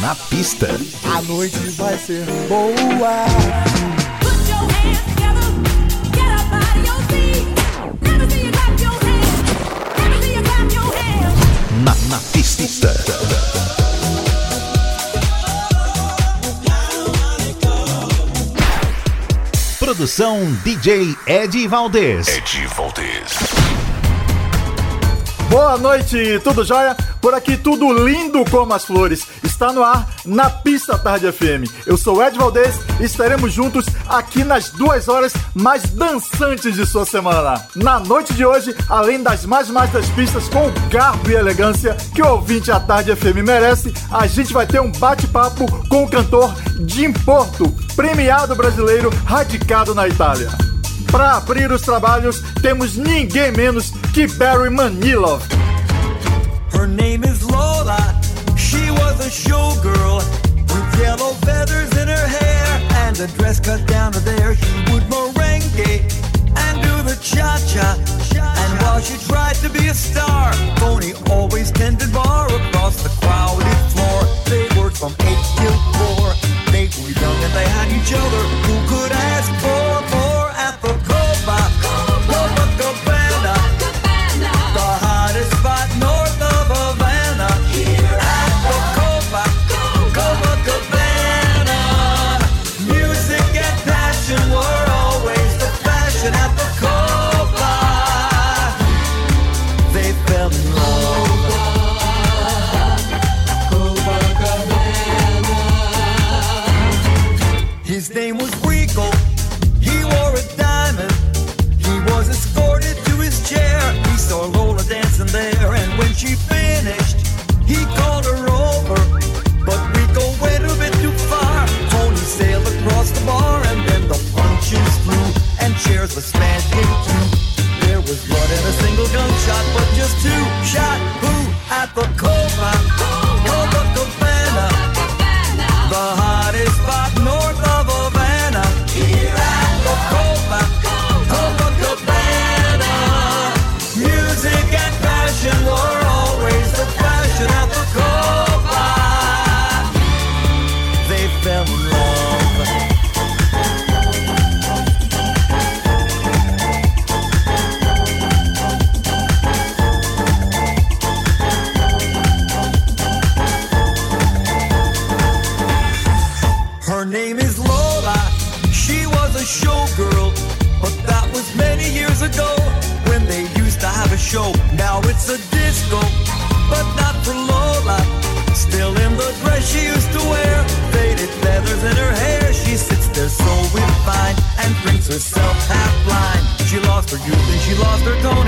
Na pista. A noite vai ser boa. Na, na pista. Produção DJ Ed Valdez. Ed Valdez. Boa noite, tudo jóia? Por aqui tudo lindo como as flores. Está no ar na Pista Tarde FM. Eu sou Ed Valdez e estaremos juntos aqui nas duas horas mais dançantes de sua semana. Na noite de hoje, além das mais mais das pistas com garbo e elegância que o ouvinte à Tarde FM merece, a gente vai ter um bate-papo com o cantor Jim Porto, premiado brasileiro radicado na Itália. Para abrir os trabalhos, temos ninguém menos que Barry Manilow. Her name is Lola. She was a showgirl with yellow feathers in her hair and a dress cut down to there. She would merengue and do the cha cha. And while she tried to be a star, Tony always tended bar across the crowded floor. They worked from eight till four. They were young and they had each other. Who could ask for shot and she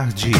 Tarde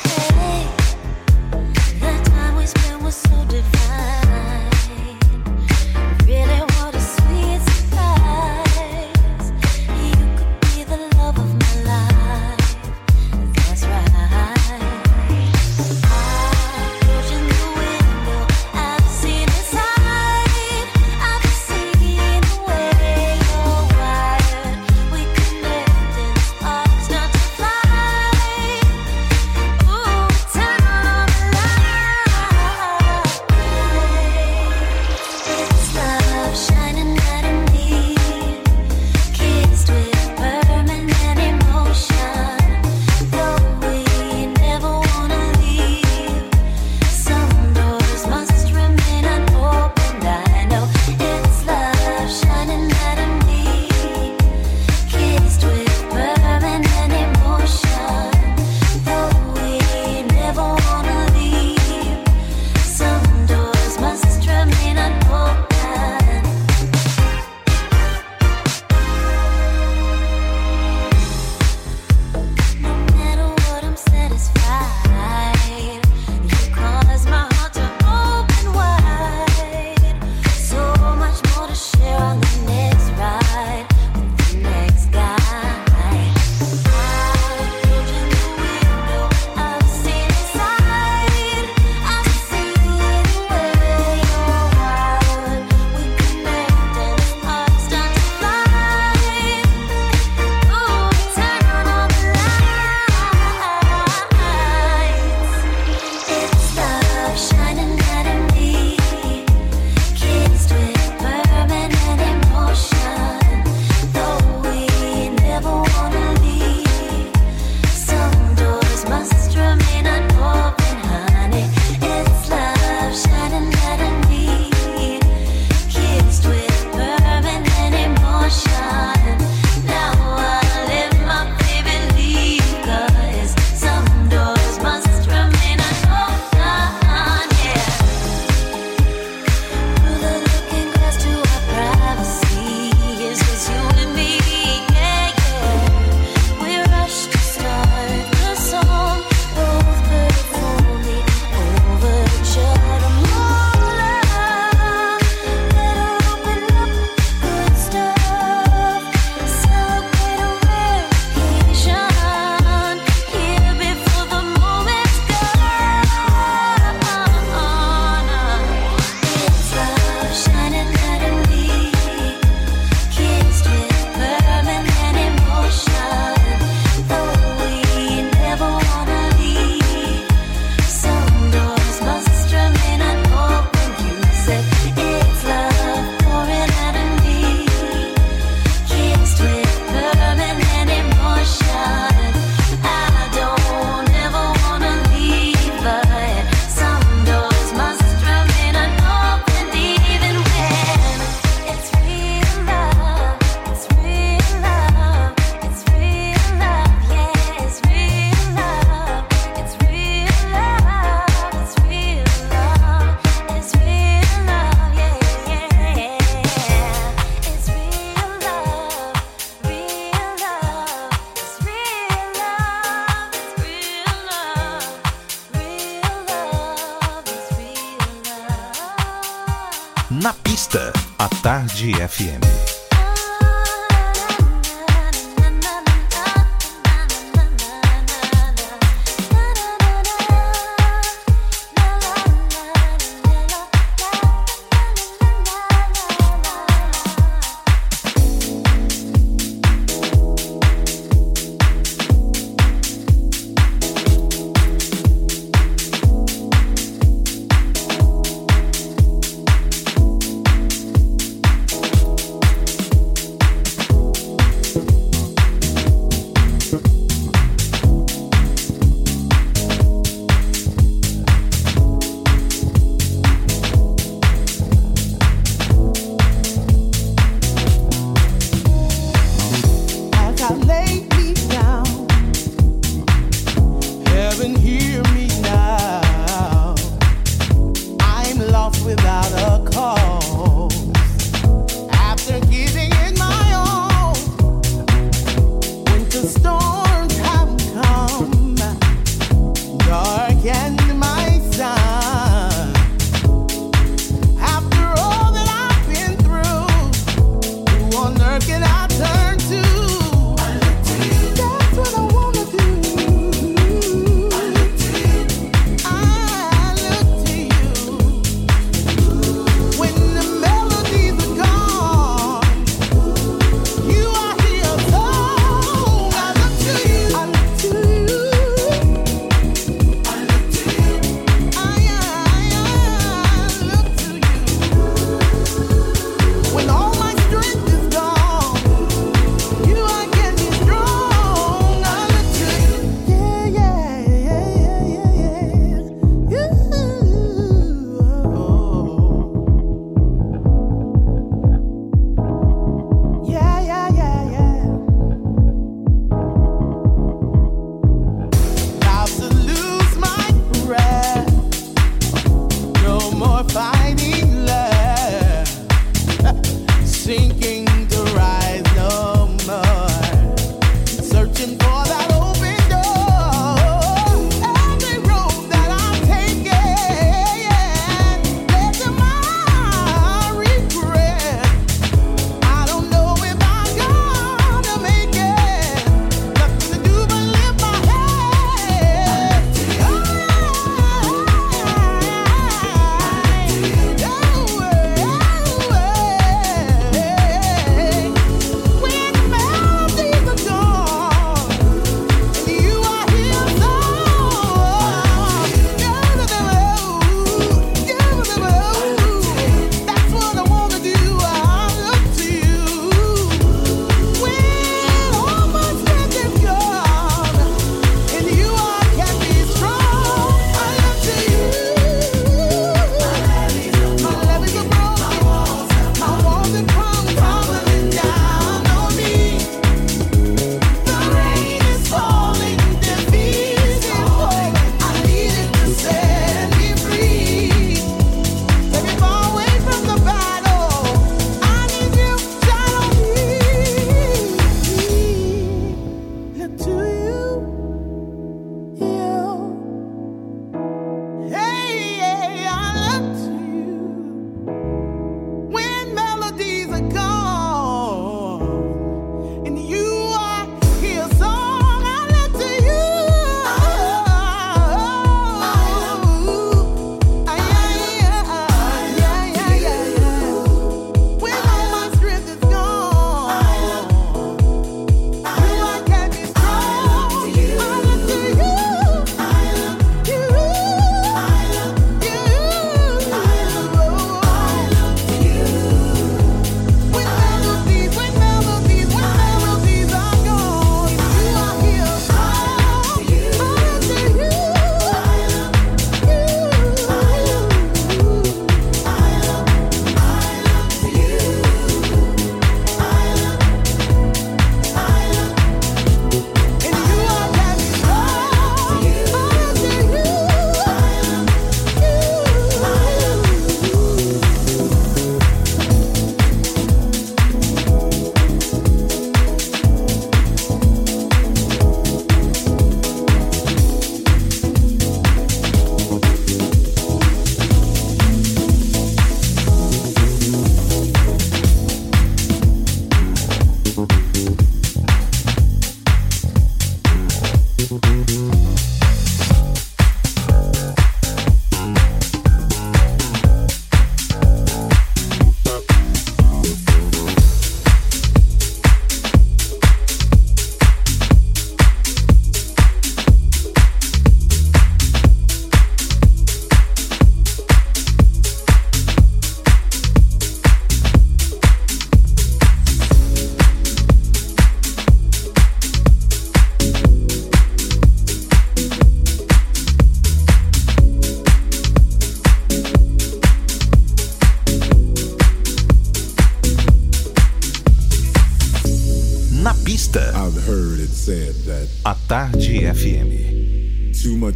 FM.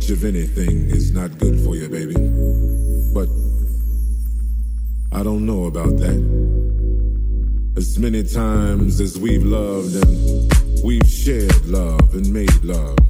Much of anything is not good for you, baby. But I don't know about that. As many times as we've loved and we've shared love and made love,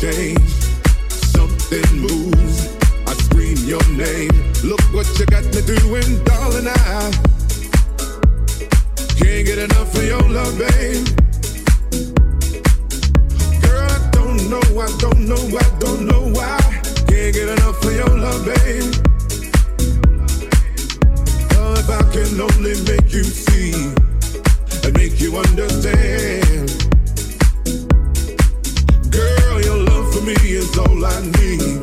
change. Something moves. I scream your name. Look what you got me doing, darling. I can't get enough of your love, babe. Girl, I don't know, I don't know, I don't know why. Can't get enough of your love, babe. Oh, if I can only make you see and make you understand. For me is all I need,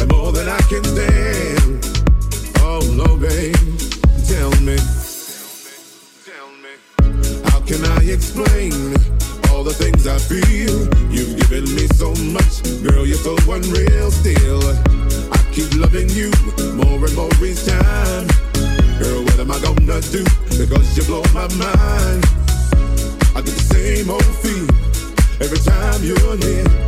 and more than I can stand. Oh no, babe, tell me, tell me, how can I explain all the things I feel? You've given me so much, girl, you're so unreal. Still, I keep loving you more and more each time. Girl, what am I gonna do? Because you blow my mind. I get the same old feel every time you're near.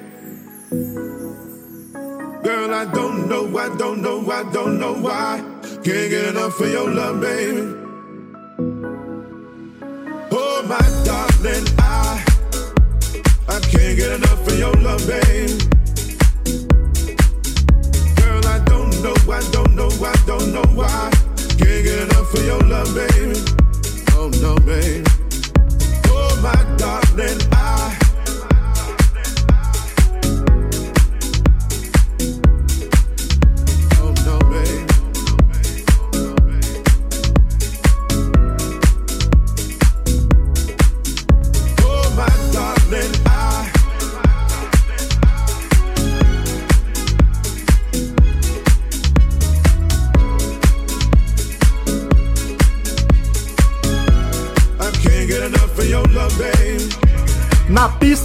Girl, I don't know, I don't know, I don't know why. Can't get enough of your love, baby. Oh, my darling, I I can't get enough of your love, babe. Girl, I don't know, I don't know, I don't know why. Can't get enough of your love, baby. Oh no, babe. Oh my darling, I.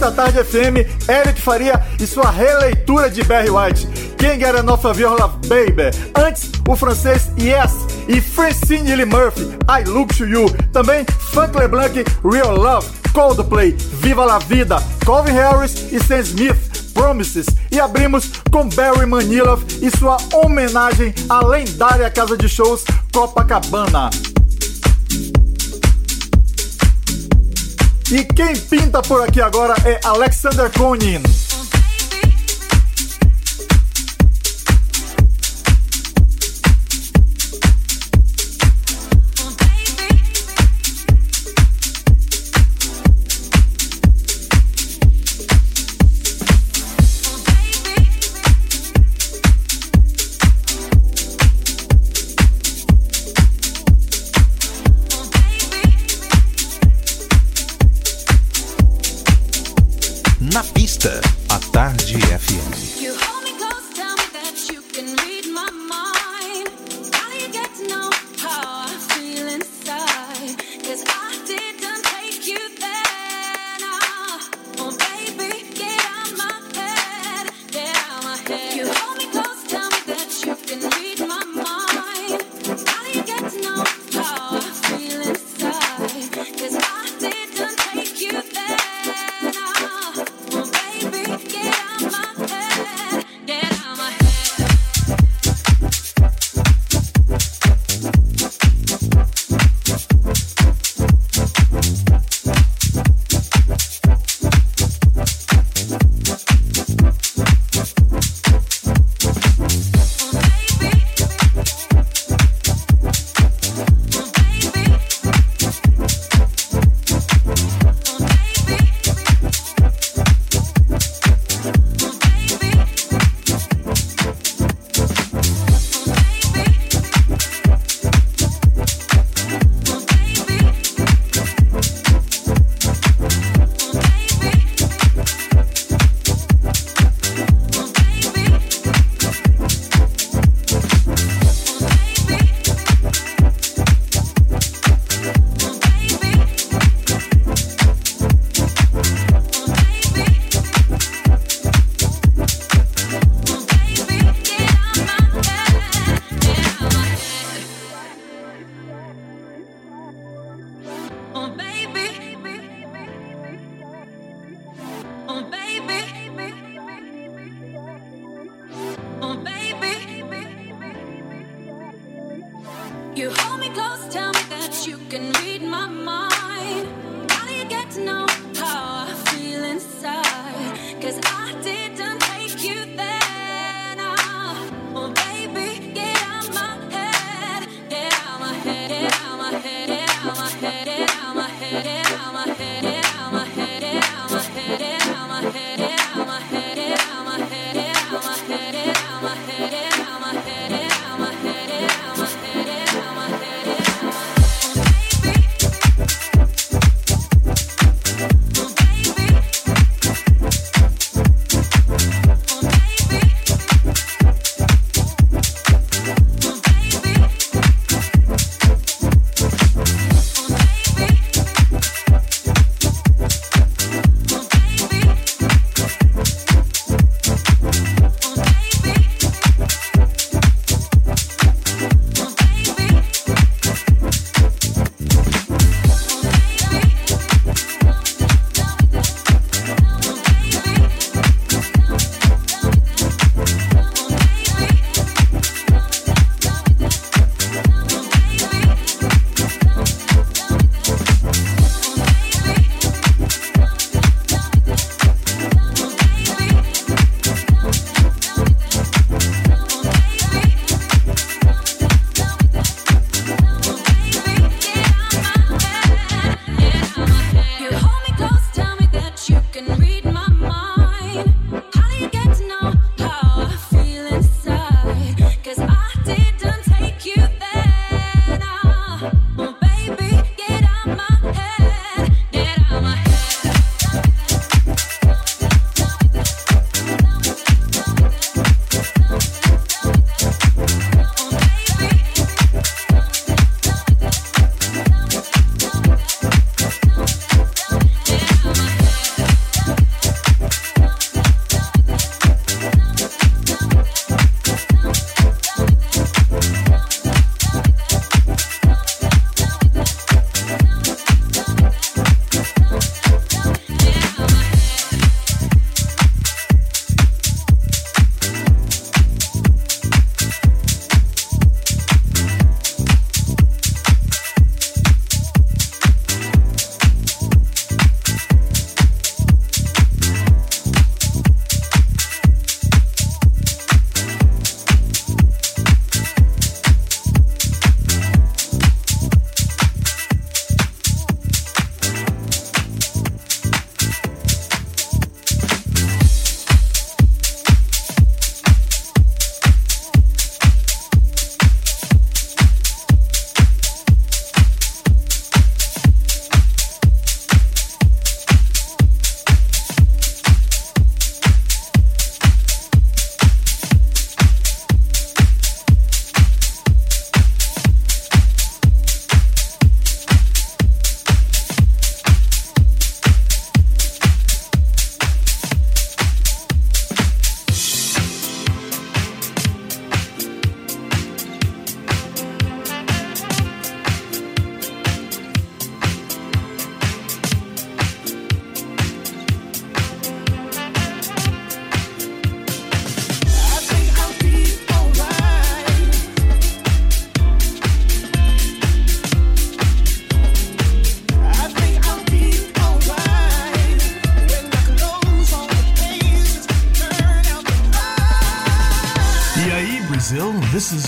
Pista Tarde FM, Eric Faria e sua releitura de Barry White. Quem of Your Love Baby? Antes, o francês Yes e Francine Lee Murphy, I Look to You. Também Funk LeBlanc, Real Love, Coldplay, Viva la Vida, Calvin Harris e Sam Smith, Promises. E abrimos com Barry Manilow e sua homenagem à lendária casa de shows Copacabana. E quem pinta por aqui agora é Alexander Konin.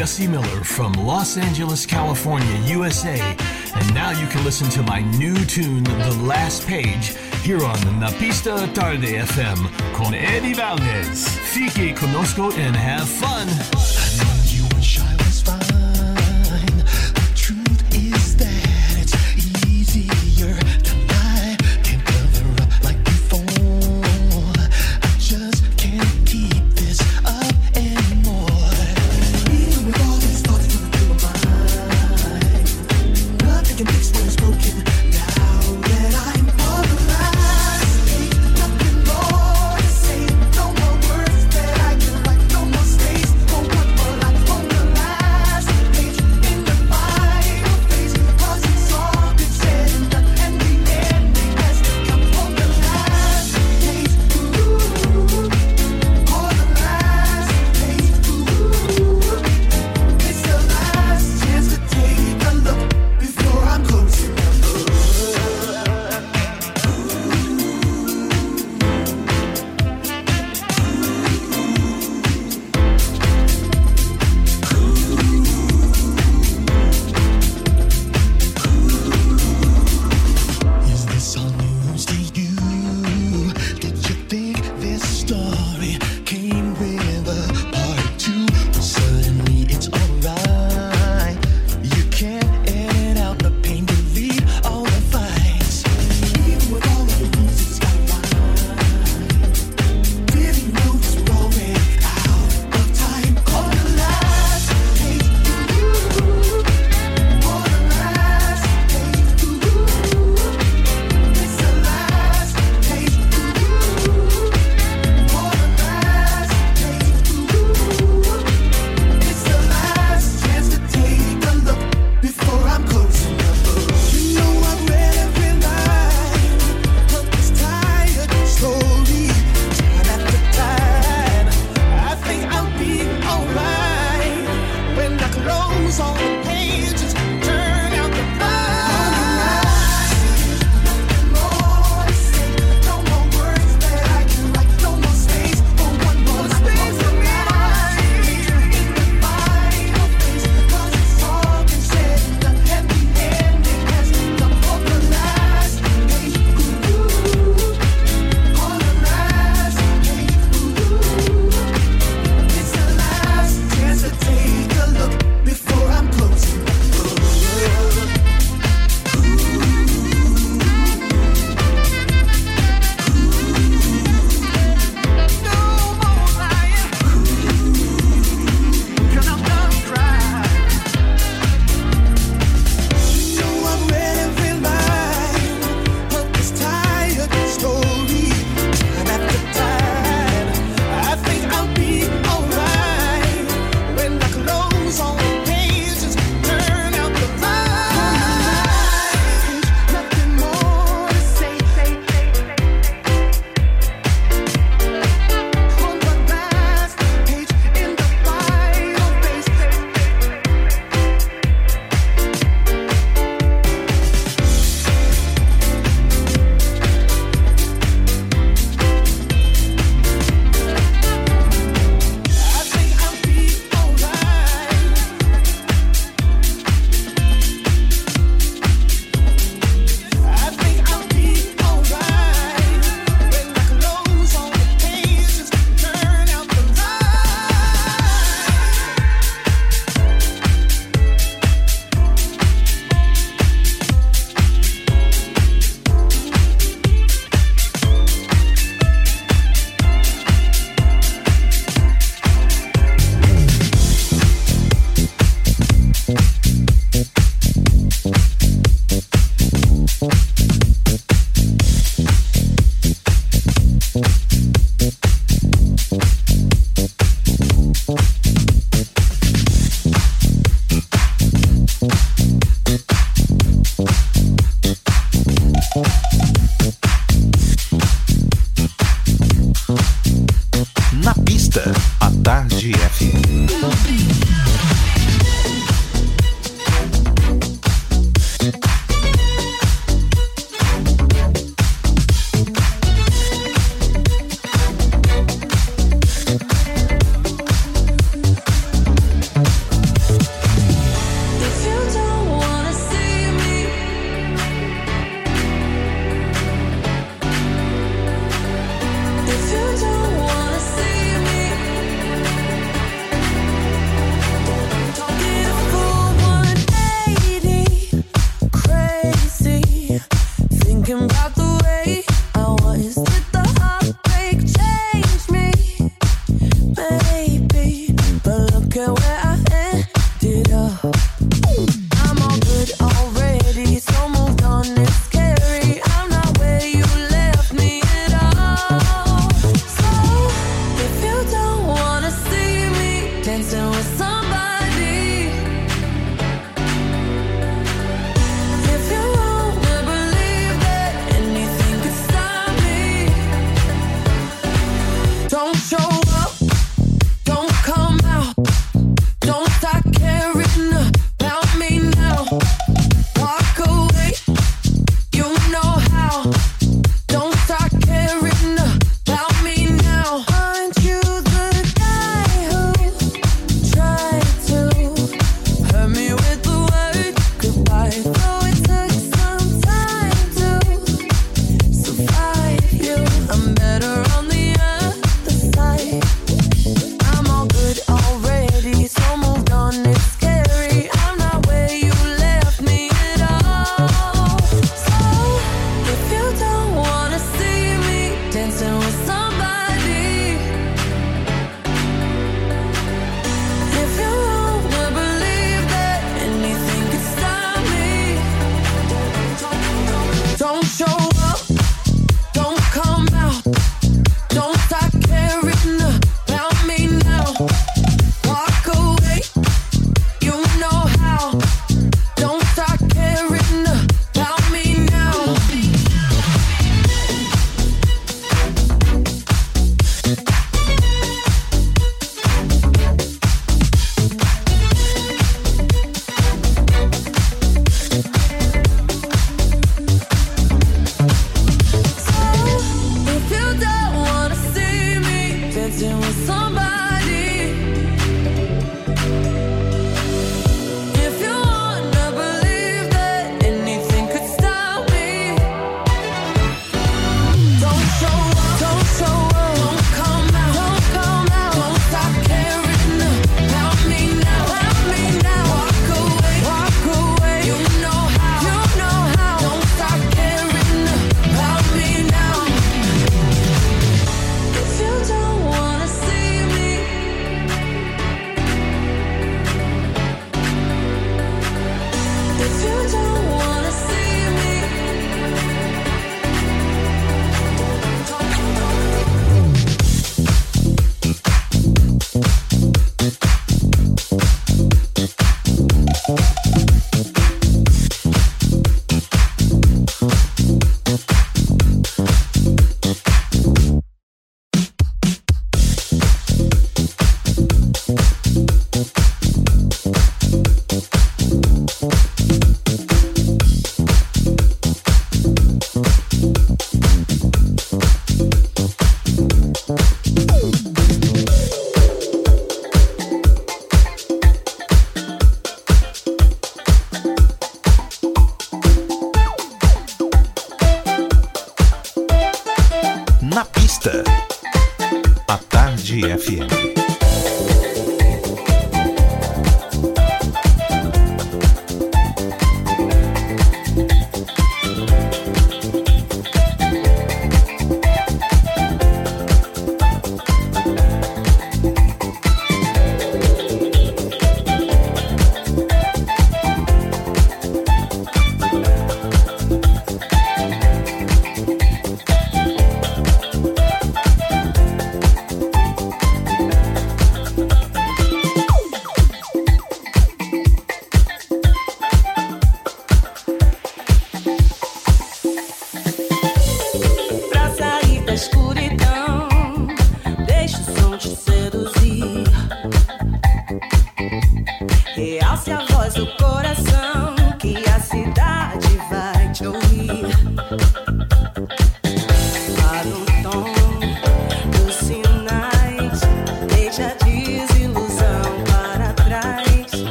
Gussie Miller from Los Angeles, California, USA. And now you can listen to my new tune, The Last Page, here on Napista Tarde FM con Eddie Valdez. Fique conosco and have fun.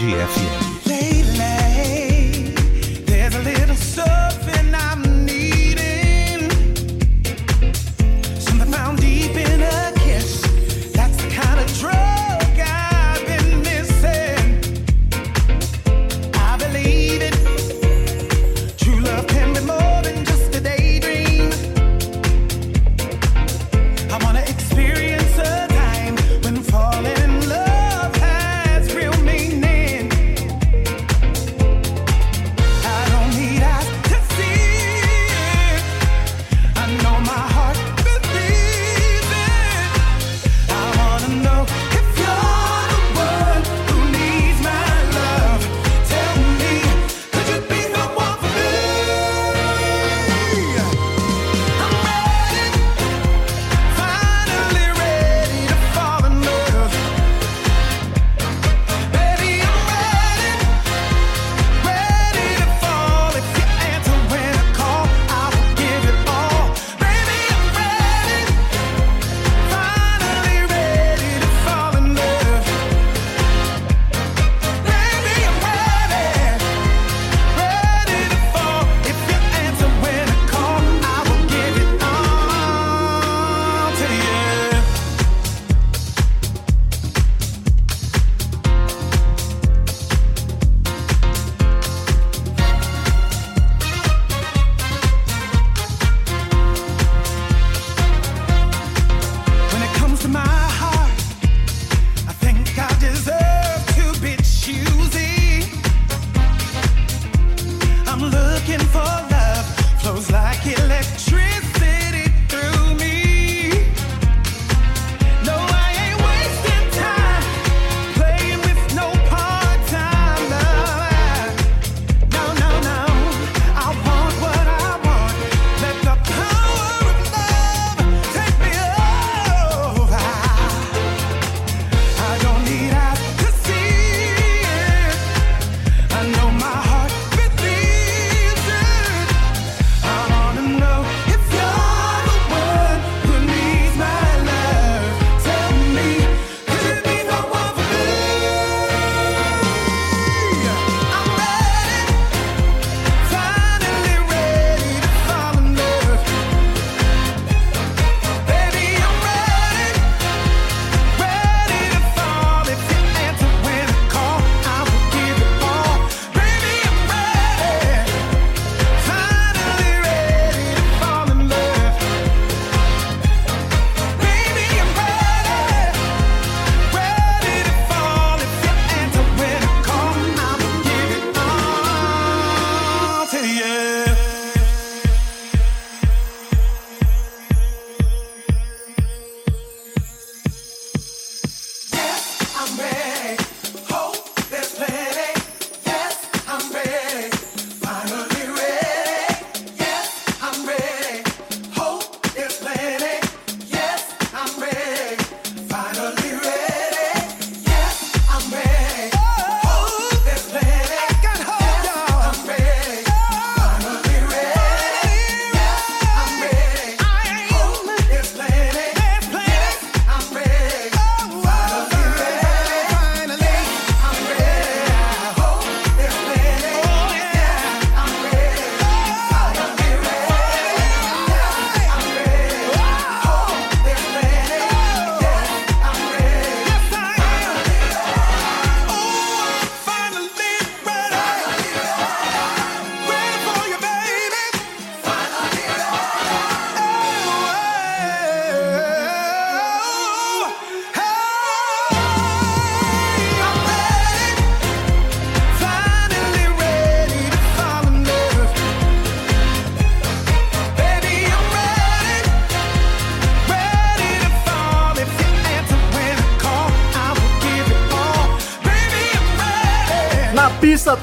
Tarde FM.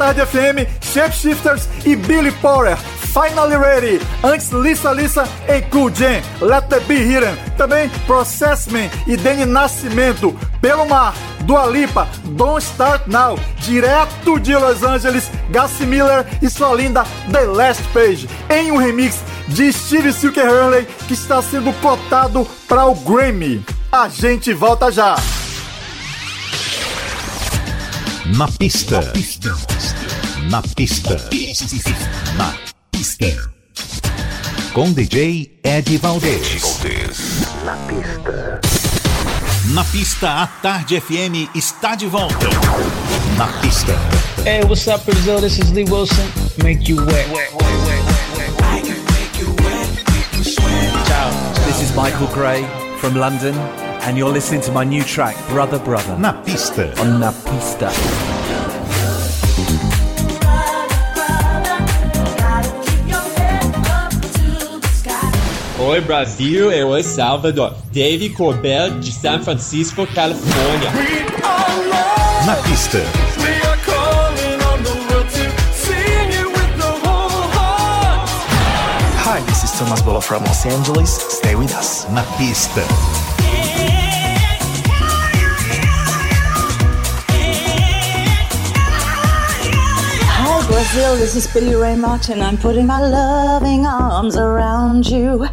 Tarde FM, Shapeshifters e Billy Porter. Finally Ready, antes Lisa Lisa e Cool Jam, Let The Be Hidden, também Process e Danny Nascimento, Pelo Mar, Dua Lipa, Don't Start Now, direto de Los Angeles, Gassi Miller e sua linda The Last Page, em um remix de Steve Silker Hurley que está sendo cotado para o Grammy. A gente volta já! Na pista. Na pista. Na pista. Com DJ Ed Valdez. Na pista. Na pista, a Tarde FM está de volta. Na pista. Hey, what's up, Brazil? This is Lee Wilson. Make you wet. Ciao. This is Michael Gray from London, and you're listening to my new track, Brother Brother, Na pista. on Na Pista. Oi Brasil, eu sou Salvador. Dave Corbell de San Francisco, Califórnia. Na pista. Hi, this is Thomas Bolo from Los Angeles. Stay with us. Na pista. Brazil, this is Billy Ray Martin. I'm putting my loving arms around you.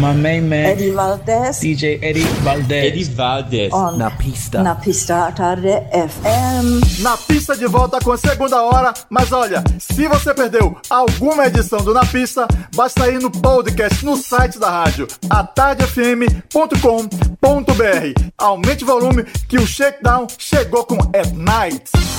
My main man, Eddie Valdez DJ Eddie Valdez. Eddie Valdez. on Na Pista. Na Pista Tarde FM. Na pista de volta com a segunda hora, mas olha, se você perdeu alguma edição do Na Pista, basta ir no podcast no site da rádio, atardefm.com.br. Aumente o volume que o Shakedown chegou com At Night.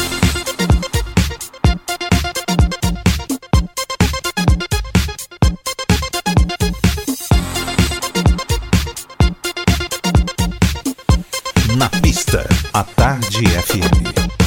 A Tarde FM.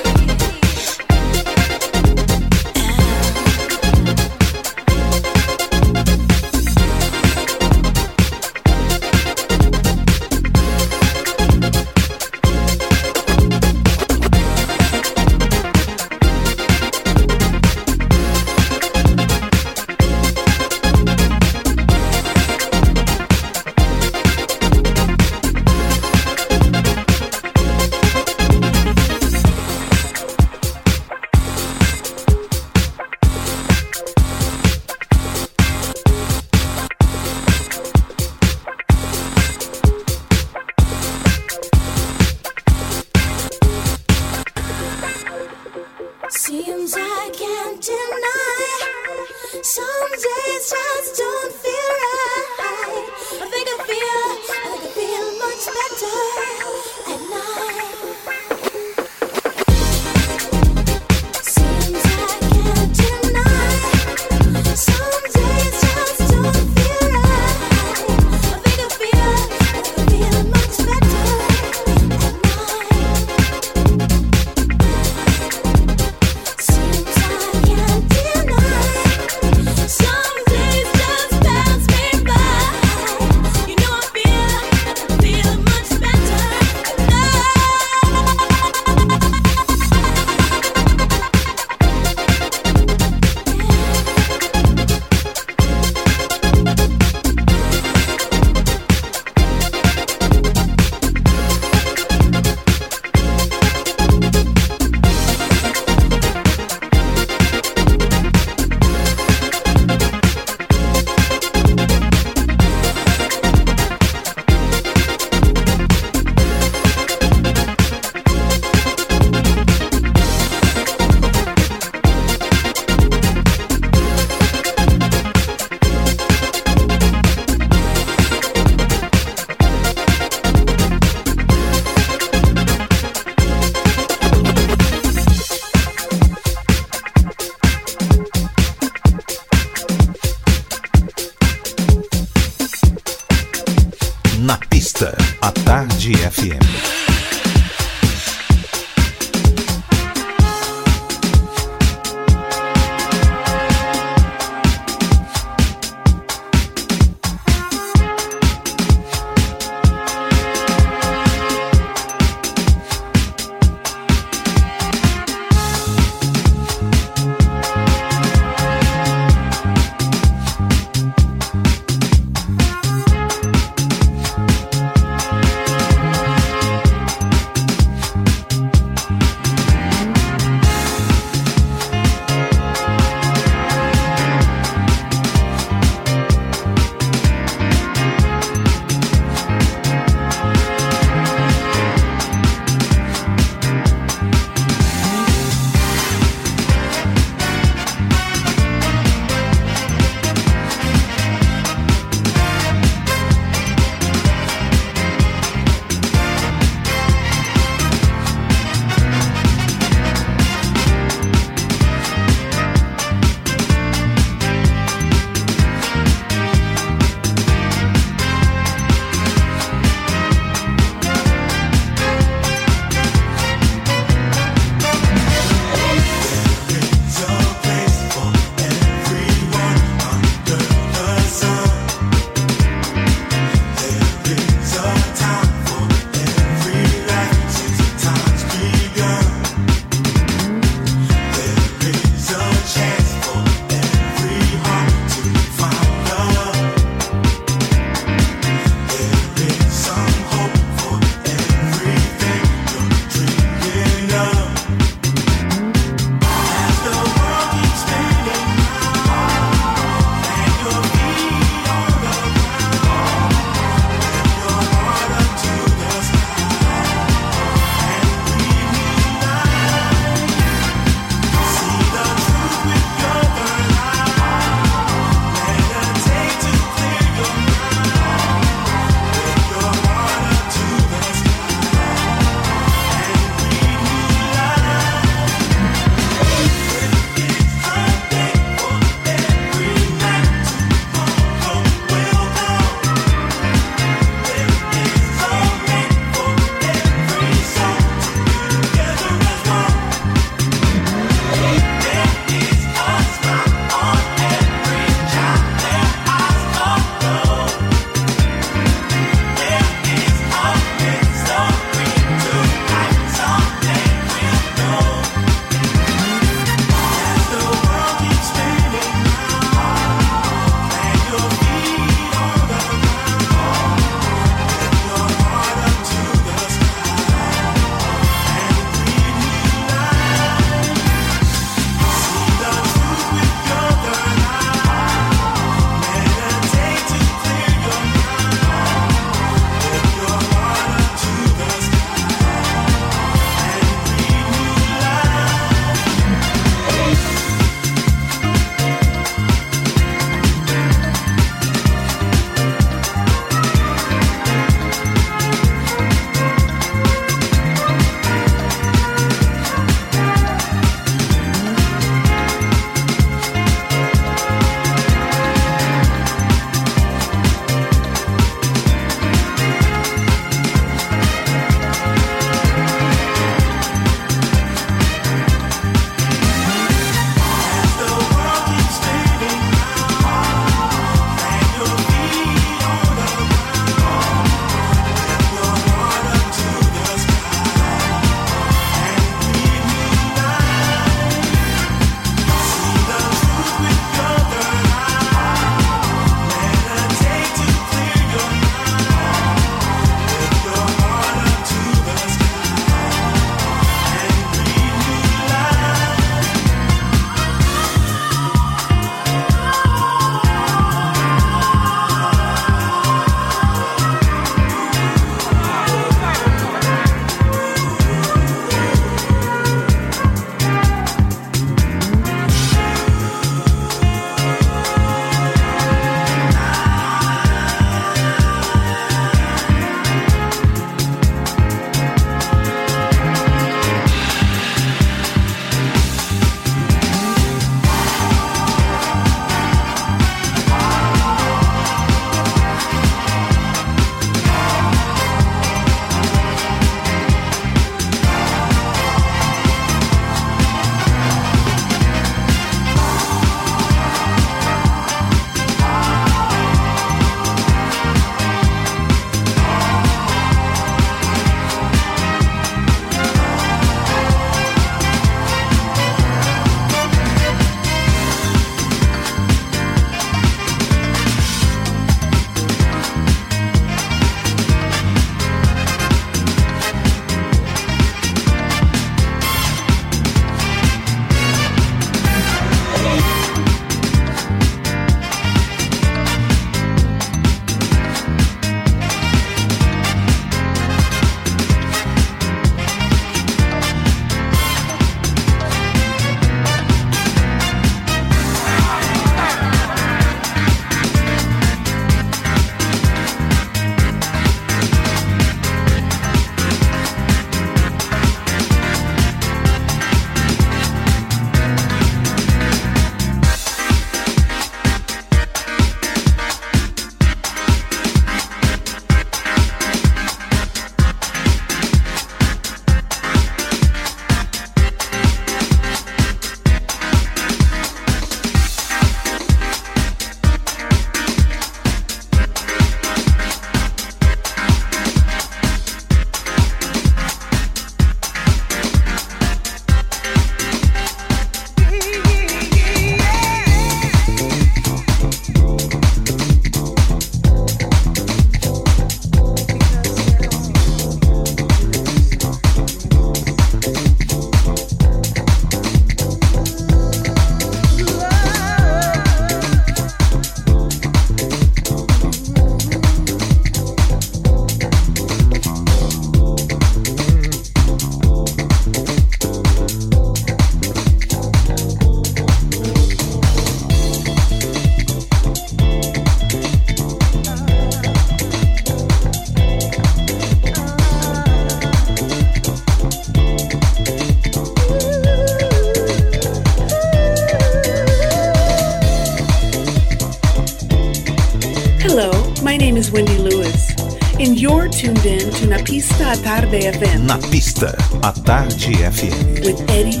Na Pista à Tarde FM Na pista, a Tarde FM. with Eddie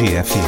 Tarde FM.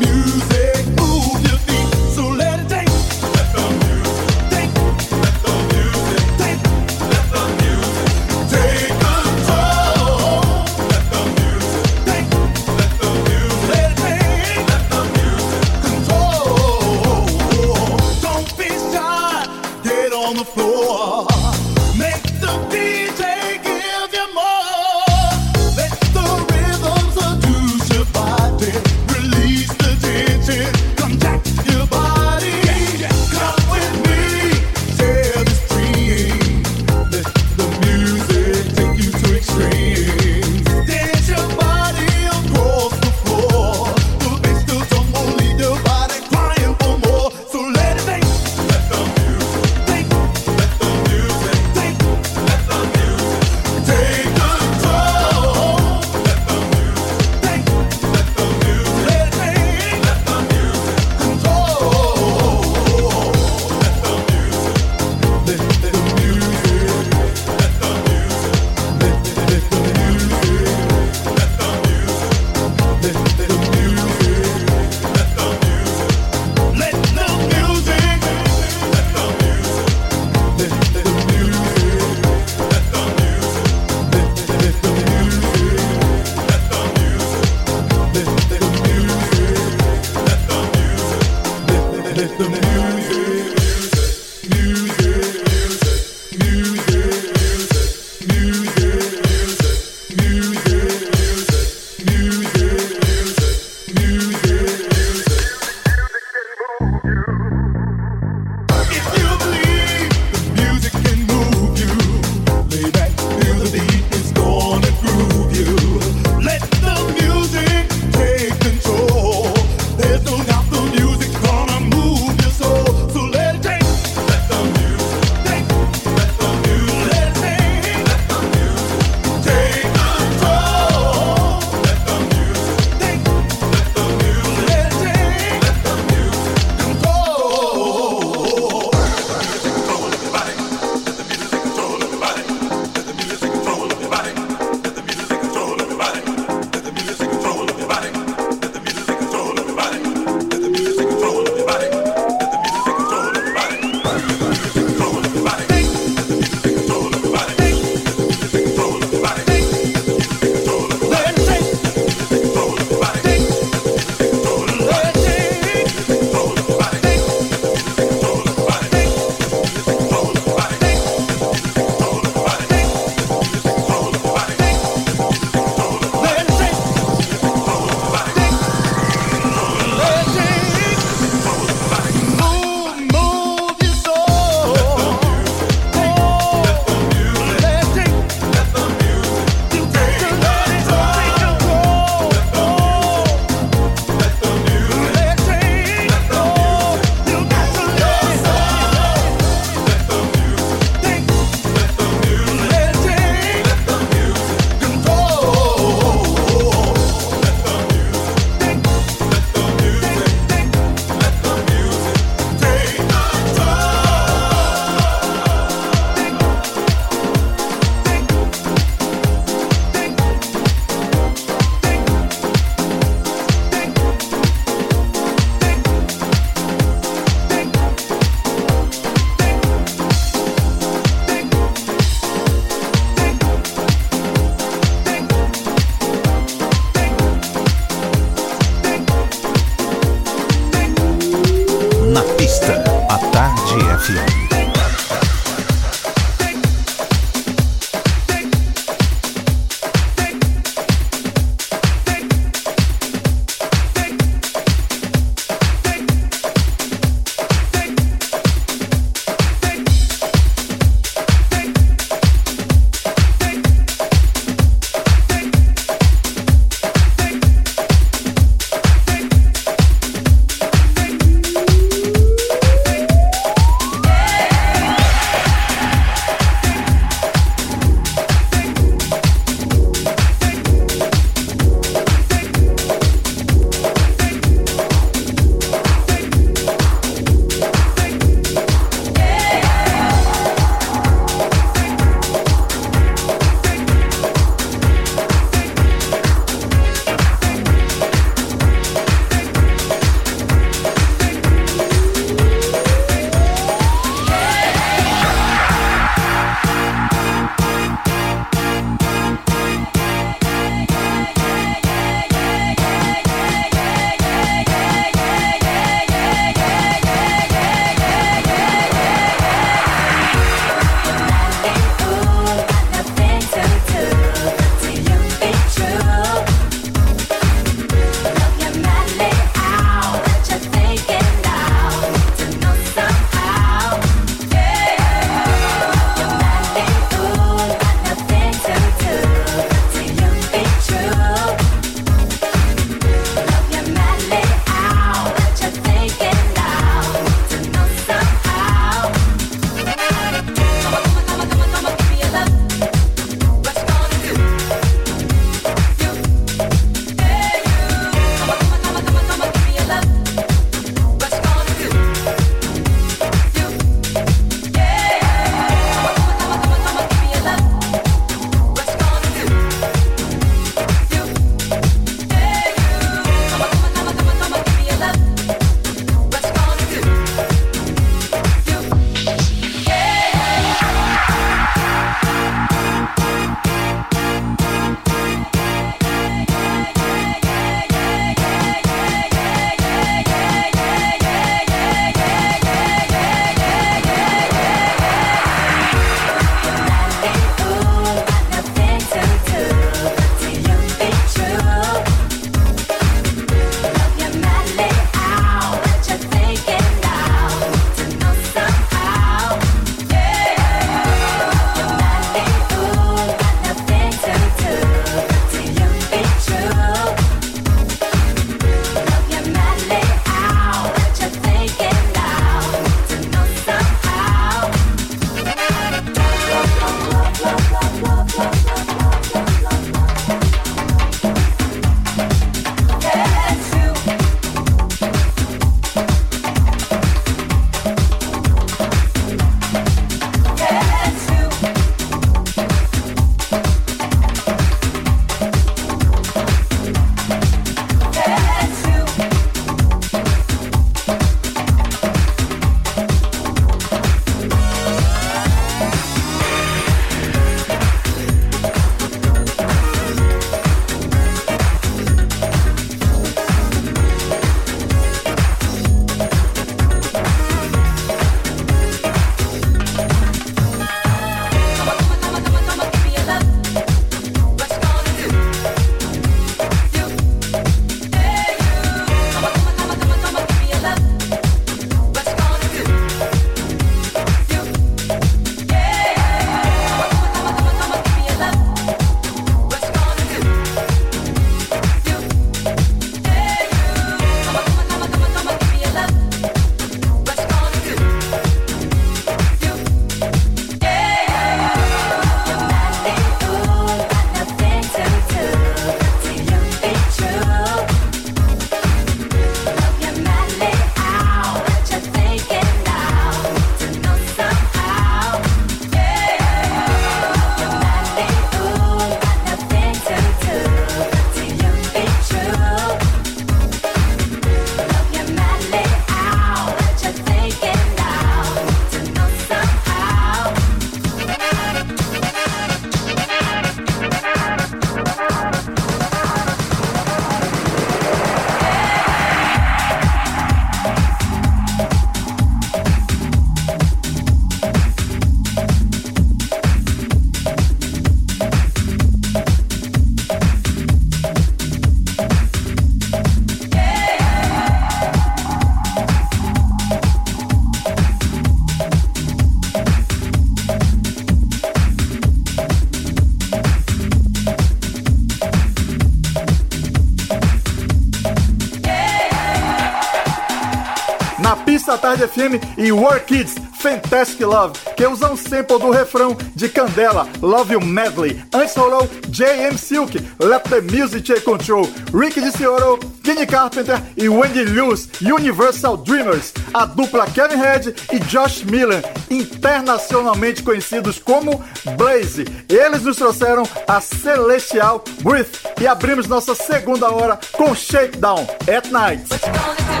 E War Kids Fantastic Love, que usa um sample do refrão de Candela, Love You Medley. Antes rolou J.M. Silk, Let the Music Take Control, Rick DiCioro, Kenny Carpenter e Wendy Lewis, Universal Dreamers, a dupla Kevin Head e Josh Millen, internacionalmente conhecidos como Blaze. Eles nos trouxeram a celestial Breath e abrimos nossa segunda hora com Shakedown at Night.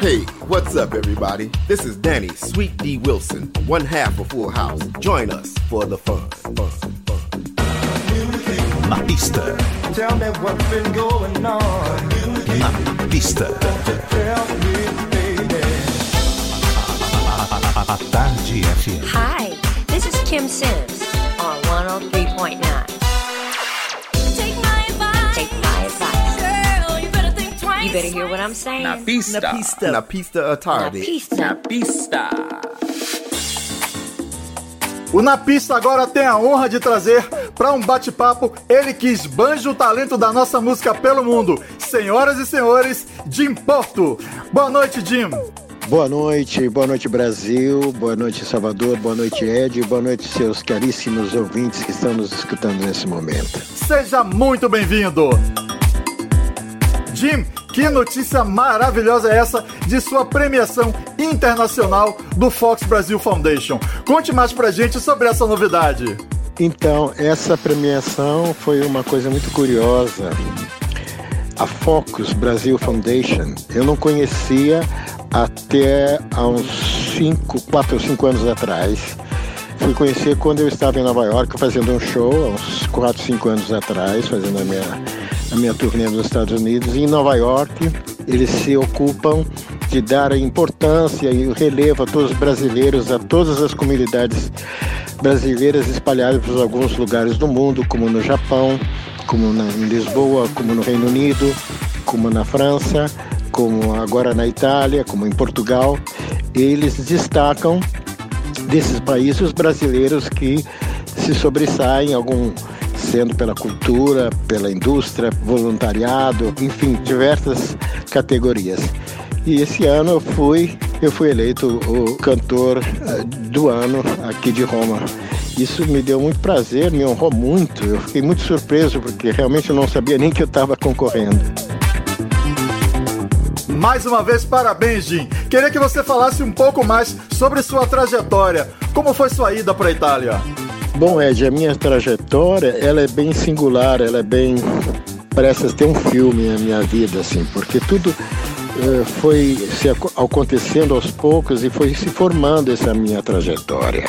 Hey, what's up, everybody? This is Danny Sweet D Wilson, one half of Full House. Join us for the fun. fun, fun. Na pista, Tell me what's been going on. na pista. Tell me, baby. A Tarde FM. Hi, this is Kim Sims on 103.9. You better hear what I'm saying. Na pista. Na pista. Na pista à tarde. Na pista. Na pista. O Na Pista agora tem a honra de trazer para um bate-papo ele que esbanja o talento da nossa música pelo mundo. Senhoras e senhores, Jim Porto. Boa noite, Jim. Boa noite, boa noite Brasil, boa noite Salvador, boa noite Ed, boa noite seus caríssimos ouvintes que estão nos escutando nesse momento. Seja muito bem-vindo. Jim, que notícia maravilhosa é essa de sua premiação internacional do Fox Brasil Foundation? Conte mais pra gente sobre essa novidade. Então, essa premiação foi uma coisa muito curiosa. A Focus Brasil Foundation, eu não conhecia até há uns 5, 4 ou 5 anos atrás. Fui conhecer quando eu estava em Nova York fazendo um show, há uns 4, 5 anos atrás, fazendo a minha, a minha turnê nos Estados Unidos. E em Nova York, eles se ocupam de dar a importância e o relevo a todos os brasileiros, a todas as comunidades brasileiras espalhadas por alguns lugares do mundo, como no Japão, como na, em Lisboa, como no Reino Unido, como na França, como agora na Itália, como em Portugal. Eles destacam desses países os brasileiros que se sobressaem, algum sendo pela cultura, pela indústria, voluntariado, enfim, diversas categorias. E esse ano eu fui, eu fui eleito o cantor eh, do ano aqui de Roma. Isso me deu muito prazer, me honrou muito. Eu fiquei muito surpreso porque realmente eu não sabia nem que eu estava concorrendo. Mais uma vez, parabéns, Jim. Queria que você falasse um pouco mais sobre sua trajetória. Como foi sua ida para a Itália? Bom, Ed, a minha trajetória, ela é bem singular, ela é bem... Parece ter um filme na minha vida, assim, porque tudo eh, foi se ac- acontecendo aos poucos e foi se formando essa minha trajetória.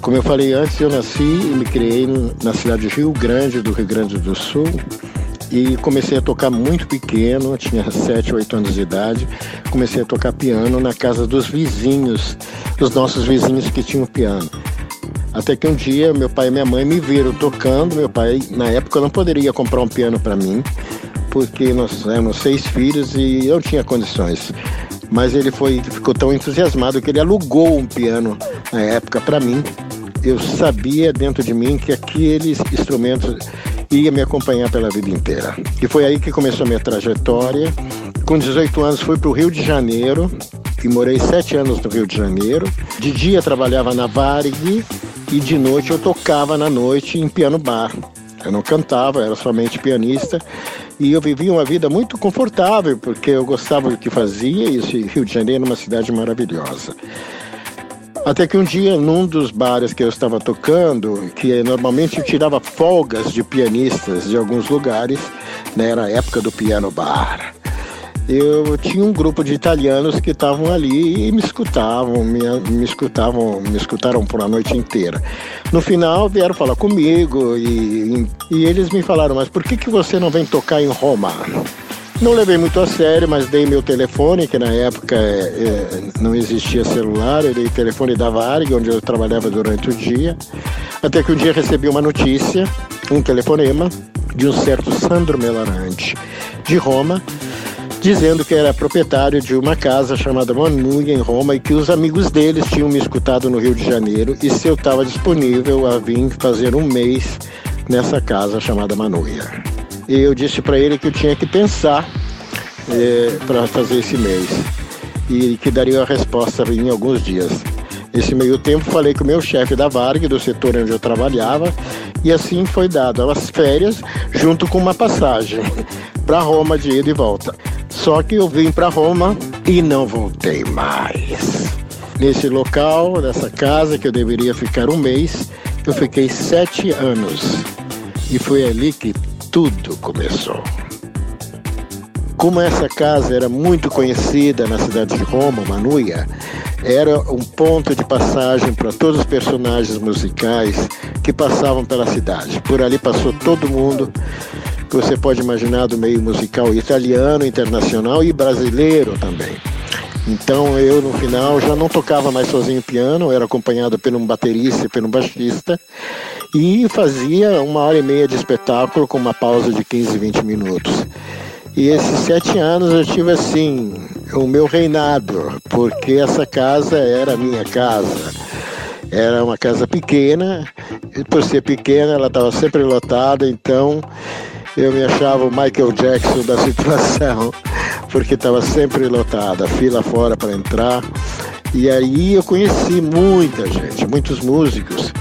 Como eu falei antes, eu nasci e me criei na cidade de Rio Grande, do Rio Grande do Sul, e comecei a tocar muito pequeno, tinha 7, 8 anos de idade. Comecei a tocar piano na casa dos vizinhos, dos nossos vizinhos que tinham piano. Até que um dia meu pai e minha mãe me viram tocando. Meu pai, na época, não poderia comprar um piano para mim, porque nós éramos seis filhos e eu tinha condições. Mas ele foi, ficou tão entusiasmado que ele alugou um piano na época para mim. Eu sabia dentro de mim que aqueles instrumentos ia me acompanhar pela vida inteira. E foi aí que começou a minha trajetória. Com 18 anos fui para o Rio de Janeiro e morei sete anos no Rio de Janeiro. De dia trabalhava na Varig e de noite eu tocava na noite em piano bar. Eu não cantava, era somente pianista e eu vivia uma vida muito confortável porque eu gostava do que fazia e esse Rio de Janeiro é uma cidade maravilhosa. Até que um dia, num dos bares que eu estava tocando, que normalmente eu tirava folgas de pianistas de alguns lugares, né, era a época do piano bar. Eu tinha um grupo de italianos que estavam ali e me escutavam, me, me escutavam, me escutaram por a noite inteira. No final vieram falar comigo e, e eles me falaram, mas por que, que você não vem tocar em Roma? Não levei muito a sério, mas dei meu telefone, que na época é, não existia celular, eu dei telefone da Varg, onde eu trabalhava durante o dia. Até que um dia recebi uma notícia, um telefonema, de um certo Sandro Melarante, de Roma, dizendo que era proprietário de uma casa chamada Manuia em Roma e que os amigos deles tinham me escutado no Rio de Janeiro e se eu estava disponível a vir fazer um mês nessa casa chamada Manuia. E eu disse para ele que eu tinha que pensar é, para fazer esse mês e que daria a resposta em alguns dias. Nesse meio tempo, falei com o meu chefe da Varg, do setor onde eu trabalhava, e assim foi dado as férias, junto com uma passagem para Roma de ida e volta. Só que eu vim para Roma e não voltei mais. Nesse local, nessa casa que eu deveria ficar um mês, eu fiquei sete anos. E foi ali que tudo começou. Como essa casa era muito conhecida na cidade de Roma, Manuia, era um ponto de passagem para todos os personagens musicais que passavam pela cidade. Por ali passou todo mundo que você pode imaginar do meio musical italiano, internacional e brasileiro também. Então eu no final já não tocava mais sozinho piano, era acompanhado por um baterista e por um baixista e fazia uma hora e meia de espetáculo com uma pausa de 15, 20 minutos. E esses sete anos eu tive assim o meu reinado, porque essa casa era minha casa. Era uma casa pequena, e por ser pequena ela estava sempre lotada, então eu me achava o Michael Jackson da situação, porque estava sempre lotada, fila fora para entrar. E aí eu conheci muita gente, muitos músicos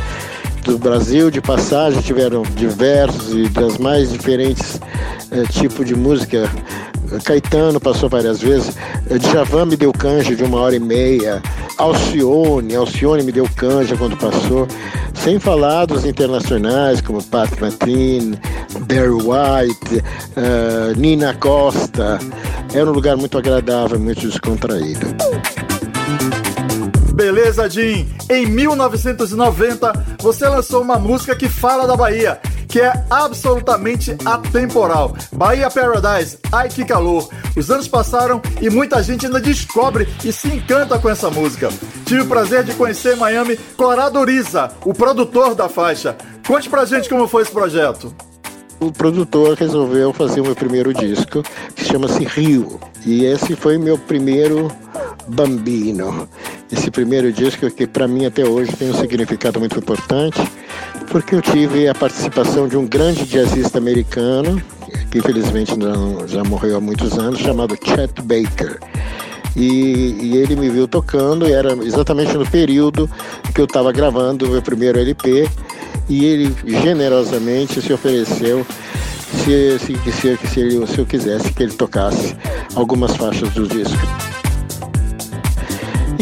do Brasil de passagem, tiveram diversos e das mais diferentes é, tipos de música. Caetano passou várias vezes, eh, Djavan me deu canja de uma hora e meia, Alcione, Alcione me deu canja quando passou, sem falar dos internacionais como Pat Martin, Barry White, uh, Nina Costa. Era um lugar muito agradável, muito descontraído. Beleza, Jim? Em 1990, você lançou uma música que fala da Bahia, que é absolutamente atemporal. Bahia Paradise, ai que calor. Os anos passaram e muita gente ainda descobre e se encanta com essa música. Tive o prazer de conhecer em Miami Corado Riza, o produtor da faixa. Conte pra gente como foi esse projeto. O produtor resolveu fazer o meu primeiro disco, que chama-se Rio. E esse foi meu primeiro Bambino. Esse primeiro disco que para mim até hoje tem um significado muito importante, porque eu tive a participação de um grande jazzista americano, que infelizmente não, já morreu há muitos anos, chamado Chet Baker. E, e, ele me viu tocando, e era exatamente no período que eu estava gravando o meu primeiro LP, e ele generosamente se ofereceu se, se, se, se, ele, se eu quisesse que ele tocasse algumas faixas do disco.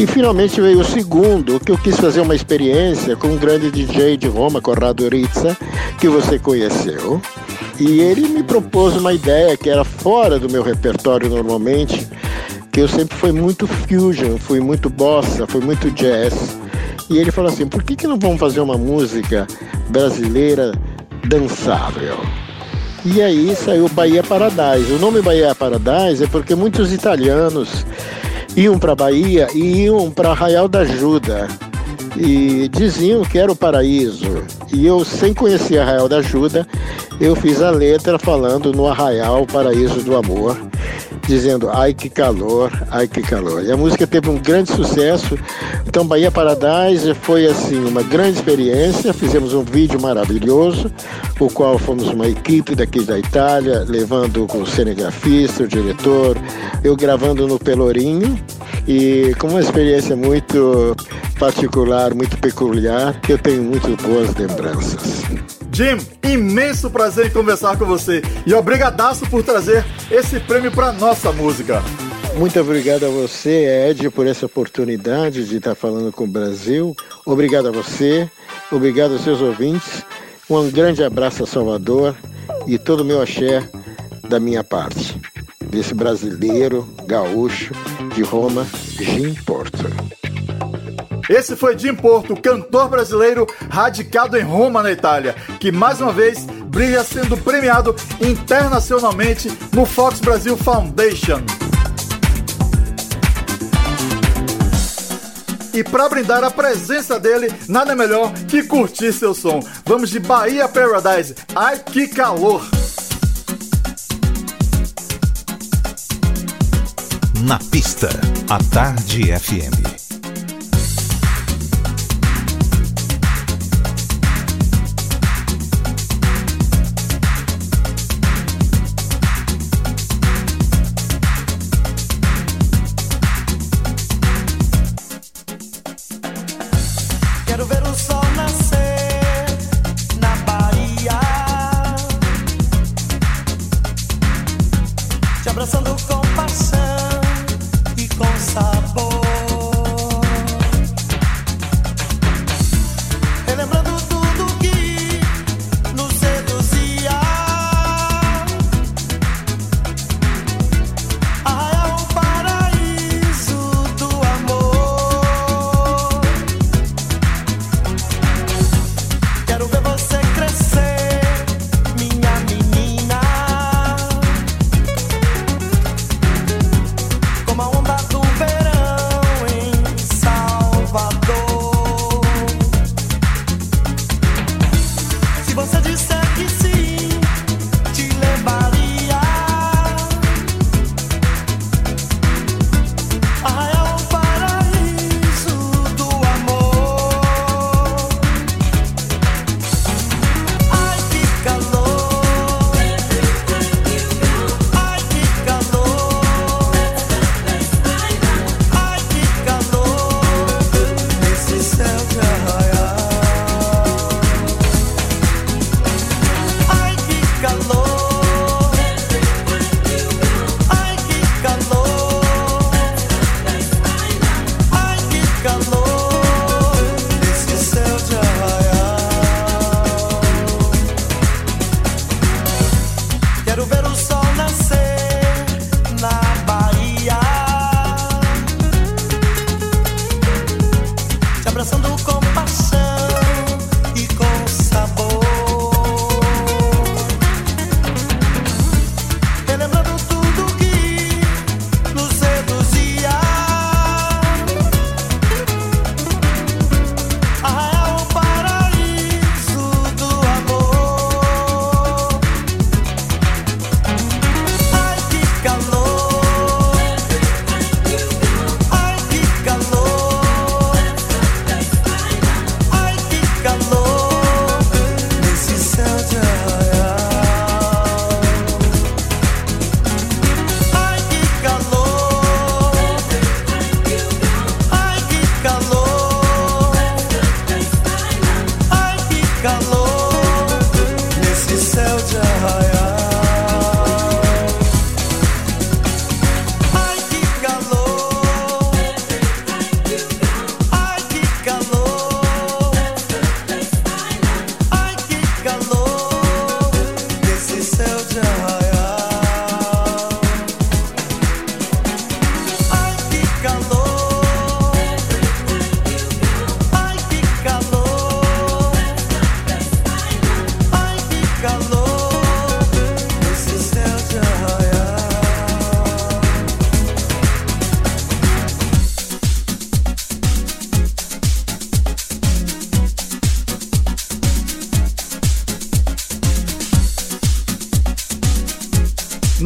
E finalmente veio o segundo, que eu quis fazer uma experiência com um grande DJ de Roma, Corrado Rizza, que você conheceu. E ele me propôs uma ideia que era fora do meu repertório normalmente, que eu sempre fui muito fusion, fui muito bossa, fui muito jazz. E ele falou assim: por que, que não vamos fazer uma música brasileira dançável? E aí saiu Bahia Paradise. O nome Bahia Paradise é porque muitos italianos iam para Bahia e iam para Arraial da Ajuda. E diziam que era o paraíso. E eu, sem conhecer Arraial da Ajuda, eu fiz a letra falando no Arraial Paraíso do Amor dizendo ai que calor, ai que calor. E a música teve um grande sucesso. Então Bahia Paradise foi assim uma grande experiência. Fizemos um vídeo maravilhoso, o qual fomos uma equipe daqui da Itália, levando o cinegrafista, o diretor, eu gravando no Pelourinho e com uma experiência muito particular, muito peculiar, que eu tenho muito boas lembranças. Jim, imenso prazer em conversar com você e obrigadaço por trazer esse prêmio para nossa música. Muito obrigado a você, Ed, por essa oportunidade de estar falando com o Brasil. Obrigado a você, obrigado aos seus ouvintes. Um grande abraço a Salvador e todo o meu axé da minha parte, desse brasileiro gaúcho de Roma, Jim Porto. Esse foi Jim Porto, cantor brasileiro radicado em Roma, na Itália, que mais uma vez brilha sendo premiado internacionalmente no Fox Brasil Foundation. E para brindar a presença dele, nada melhor que curtir seu som. Vamos de Bahia Paradise. Ai que calor! Na pista, a Tarde FM.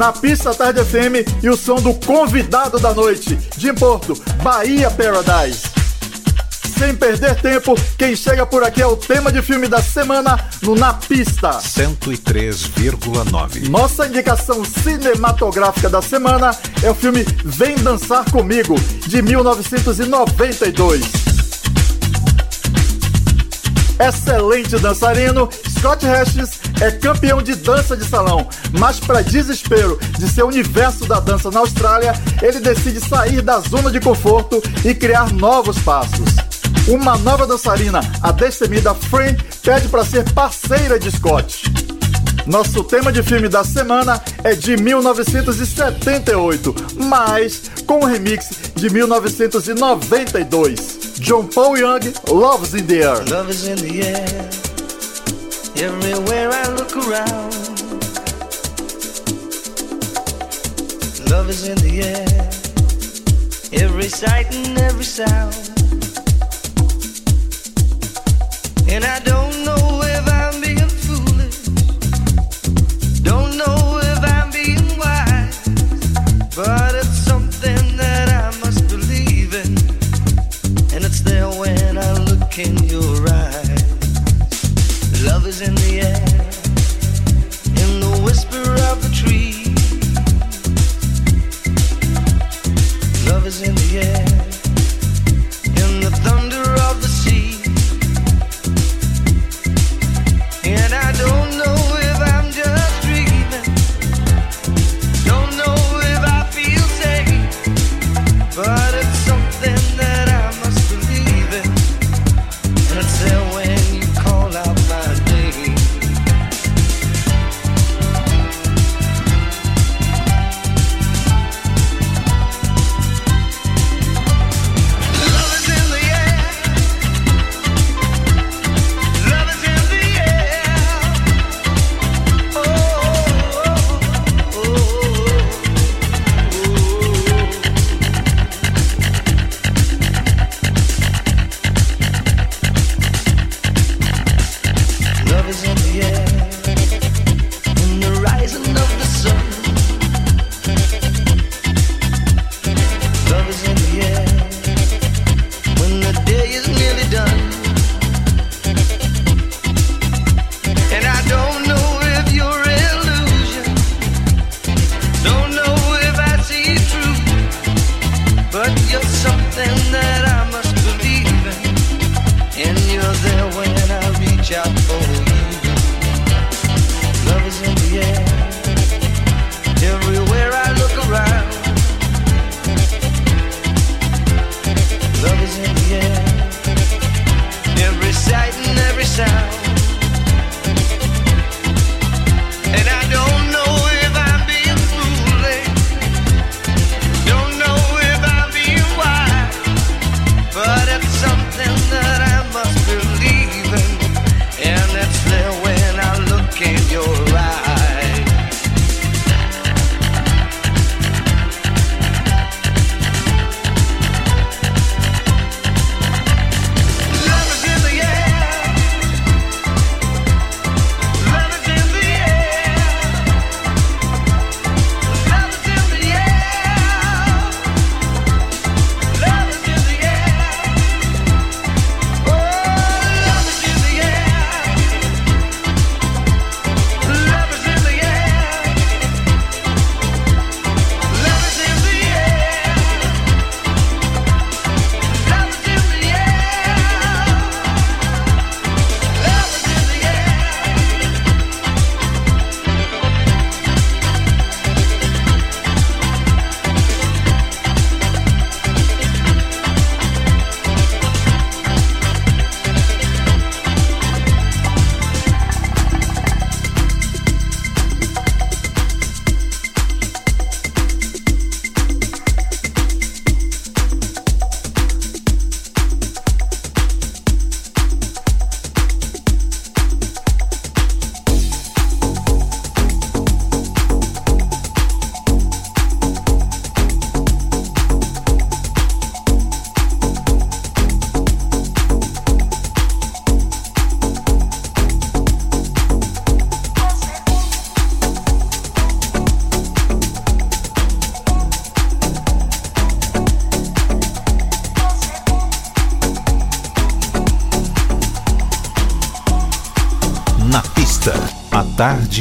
Na pista Tarde FM e o som do convidado da noite, de Porto, Bahia Paradise. Sem perder tempo, quem chega por aqui é o tema de filme da semana no Na Pista. 103,9. Nossa indicação cinematográfica da semana é o filme Vem Dançar Comigo, de 1992. Excelente dançarino, Scott Hastings é campeão de dança de salão, mas para desespero de seu universo da dança na Austrália, ele decide sair da zona de conforto e criar novos passos. Uma nova dançarina, a destemida Fran, pede para ser parceira de Scott. Nosso tema de filme da semana é de 1978, mas com um remix de 1992. John Paul Young, Love's in the air. everywhere I look around. Love is in the air, every sight and every sound. And I don't in the air.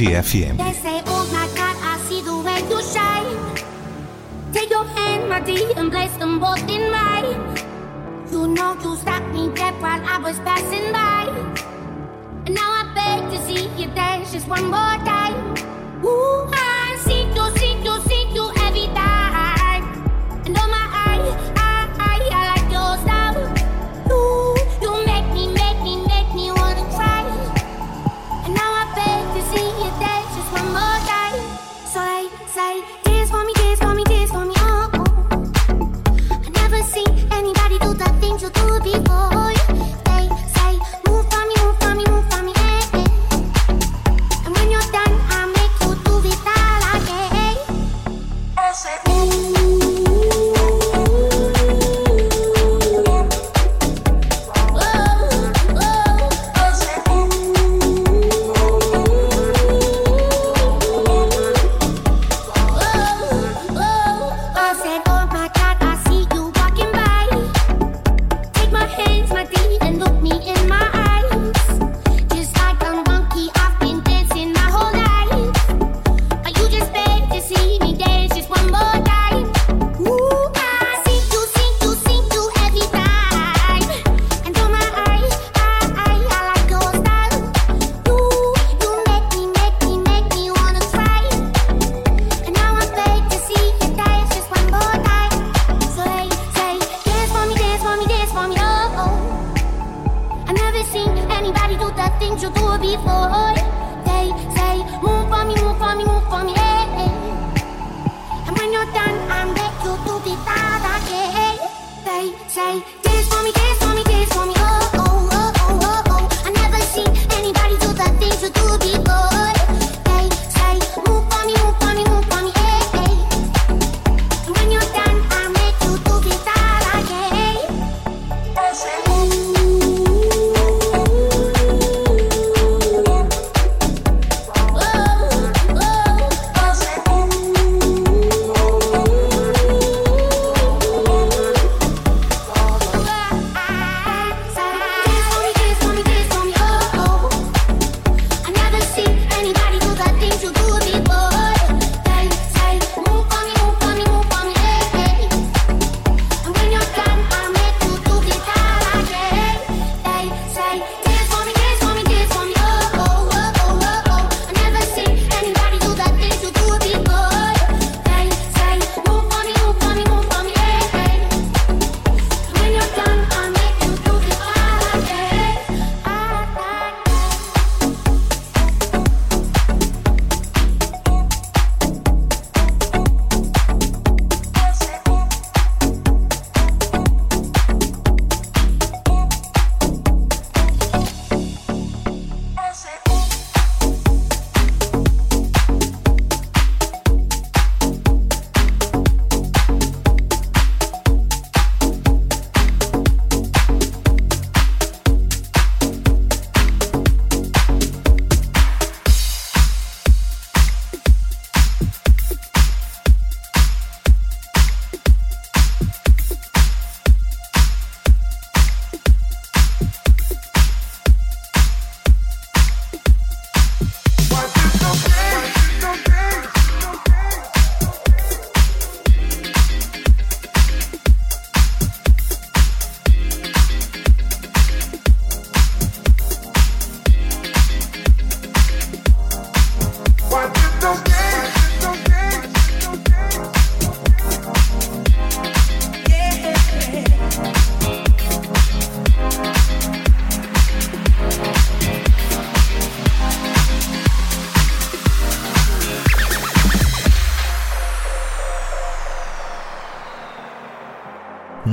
Tarde FM.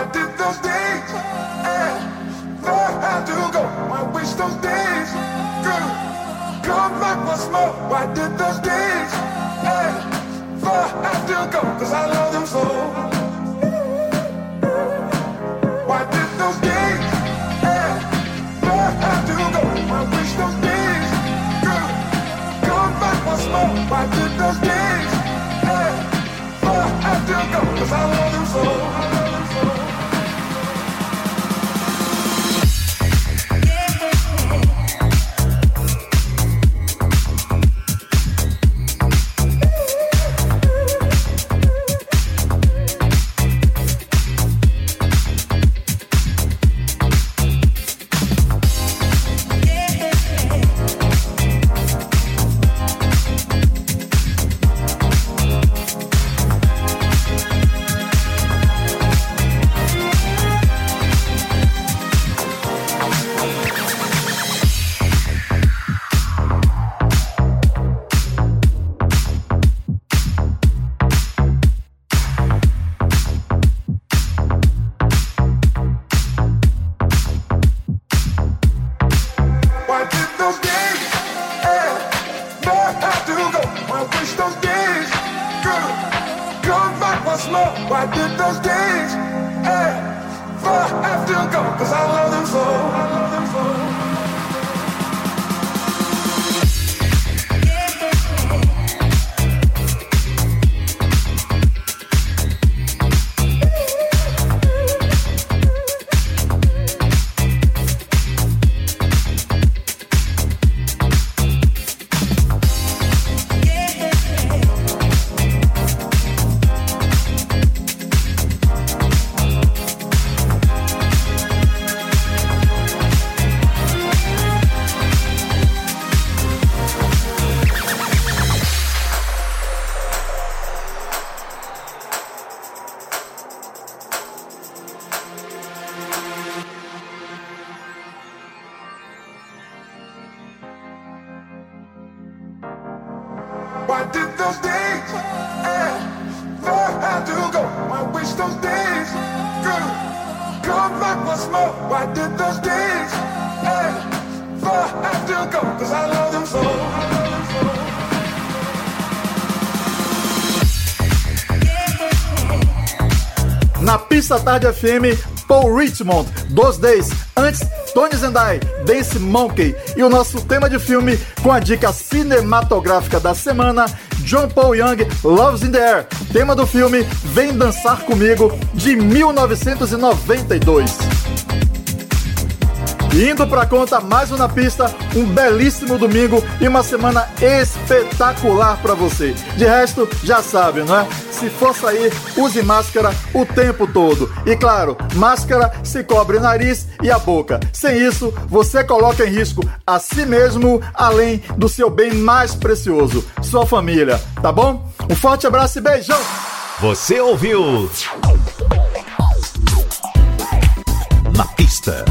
I did those days and Lord, how to go. I wish those days could come back once more. Why did those days and Lord, how to go, cause I love them so. Pista Tarde FM, Paul Richmond, Dos Days, antes Tony Zendai, Dance Monkey e o nosso tema de filme com a dica cinematográfica da semana, John Paul Young, Loves in the Air, tema do filme Vem Dançar Comigo, de 1992. Indo pra conta, mais um na pista, um belíssimo domingo e uma semana espetacular pra você. De resto, já sabe, não é? Se for sair, use máscara o tempo todo. E claro, máscara se cobre o nariz e a boca. Sem isso, você coloca em risco a si mesmo, além do seu bem mais precioso, sua família, tá bom? Um forte abraço e beijão! Você ouviu? Na pista.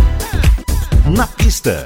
Na pista.